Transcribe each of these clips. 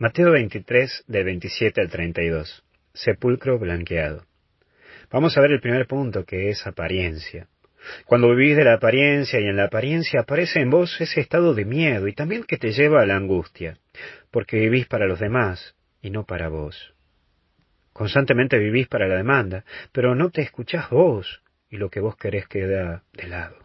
Mateo 23, del 27 al 32. Sepulcro blanqueado. Vamos a ver el primer punto, que es apariencia. Cuando vivís de la apariencia y en la apariencia aparece en vos ese estado de miedo y también que te lleva a la angustia, porque vivís para los demás y no para vos. Constantemente vivís para la demanda, pero no te escuchás vos y lo que vos querés queda de lado.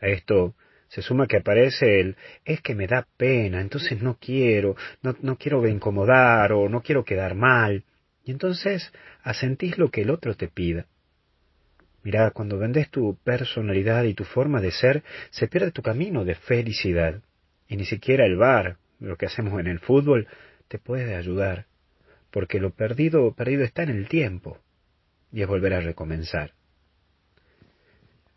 A esto se suma que aparece el es que me da pena, entonces no quiero, no, no quiero incomodar o no quiero quedar mal. Y entonces asentís lo que el otro te pida. Mirá, cuando vendes tu personalidad y tu forma de ser, se pierde tu camino de felicidad. Y ni siquiera el bar, lo que hacemos en el fútbol, te puede ayudar. Porque lo perdido, perdido está en el tiempo. Y es volver a recomenzar.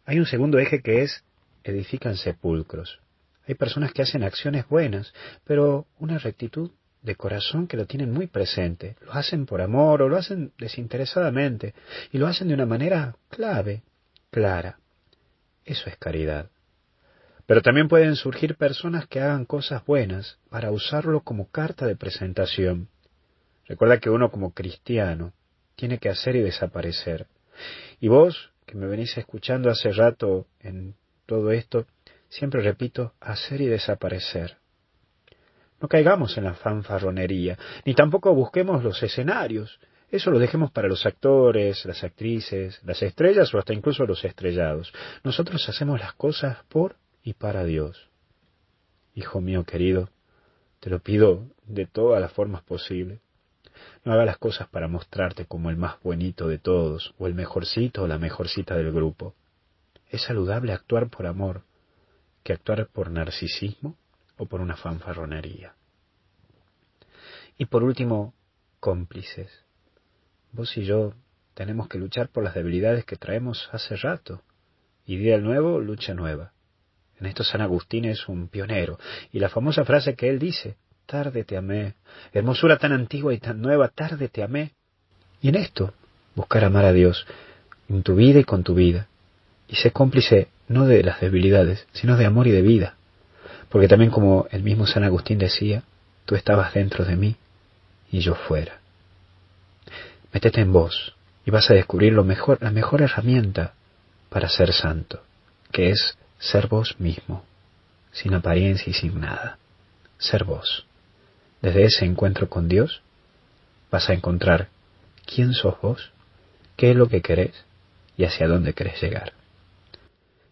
Hay un segundo eje que es edifican sepulcros. Hay personas que hacen acciones buenas, pero una rectitud de corazón que lo tienen muy presente. Lo hacen por amor o lo hacen desinteresadamente y lo hacen de una manera clave, clara. Eso es caridad. Pero también pueden surgir personas que hagan cosas buenas para usarlo como carta de presentación. Recuerda que uno como cristiano tiene que hacer y desaparecer. Y vos, que me venís escuchando hace rato en todo esto, siempre repito, hacer y desaparecer. No caigamos en la fanfarronería, ni tampoco busquemos los escenarios. Eso lo dejemos para los actores, las actrices, las estrellas o hasta incluso los estrellados. Nosotros hacemos las cosas por y para Dios. Hijo mío querido, te lo pido de todas las formas posibles. No haga las cosas para mostrarte como el más bonito de todos, o el mejorcito o la mejorcita del grupo. Es saludable actuar por amor que actuar por narcisismo o por una fanfarronería. Y por último, cómplices. Vos y yo tenemos que luchar por las debilidades que traemos hace rato. Y día nuevo, lucha nueva. En esto San Agustín es un pionero. Y la famosa frase que él dice, tarde te amé, hermosura tan antigua y tan nueva, tarde te amé. Y en esto, buscar amar a Dios, en tu vida y con tu vida, y sé cómplice no de las debilidades, sino de amor y de vida. Porque también como el mismo San Agustín decía, tú estabas dentro de mí y yo fuera. Métete en vos y vas a descubrir lo mejor, la mejor herramienta para ser santo, que es ser vos mismo, sin apariencia y sin nada. Ser vos. Desde ese encuentro con Dios vas a encontrar quién sos vos, qué es lo que querés y hacia dónde querés llegar.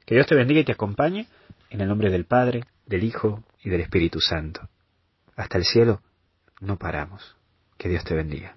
Que Dios te bendiga y te acompañe en el nombre del Padre, del Hijo y del Espíritu Santo. Hasta el cielo no paramos. Que Dios te bendiga.